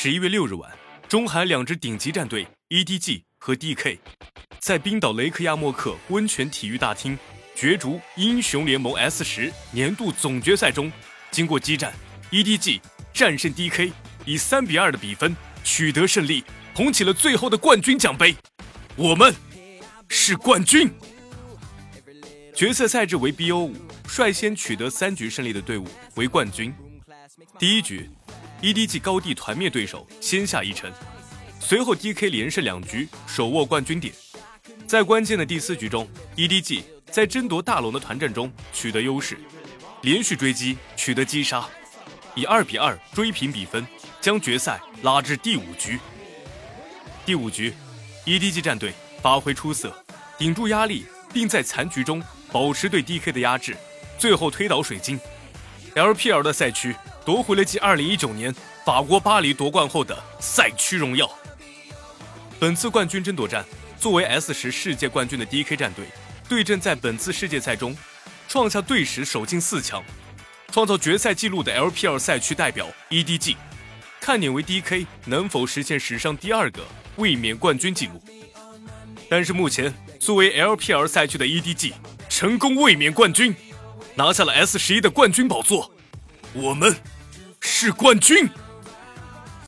十一月六日晚，中韩两支顶级战队 EDG 和 DK 在冰岛雷克亚莫克温泉体育大厅角逐英雄联盟 S 十年度总决赛中，经过激战，EDG 战胜 DK，以三比二的比分取得胜利，捧起了最后的冠军奖杯。我们是冠军。决赛赛制为 BO 五，率先取得三局胜利的队伍为冠军。第一局。EDG 高地团灭对手，先下一城。随后 DK 连胜两局，手握冠军点。在关键的第四局中，EDG 在争夺大龙的团战中取得优势，连续追击取得击杀，以二比二追平比分，将决赛拉至第五局。第五局，EDG 战队发挥出色，顶住压力，并在残局中保持对 DK 的压制，最后推倒水晶。LPL 的赛区。夺回了继2019年法国巴黎夺冠后的赛区荣耀。本次冠军争夺战，作为 S 十世界冠军的 DK 战队对阵在本次世界赛中创下队史首进四强、创造决赛纪录的 LPL 赛区代表 EDG，看点为 DK 能否实现史上第二个卫冕冠军纪录。但是目前作为 LPL 赛区的 EDG 成功卫冕冠军，拿下了 S 十一的冠军宝座。我们。是冠军。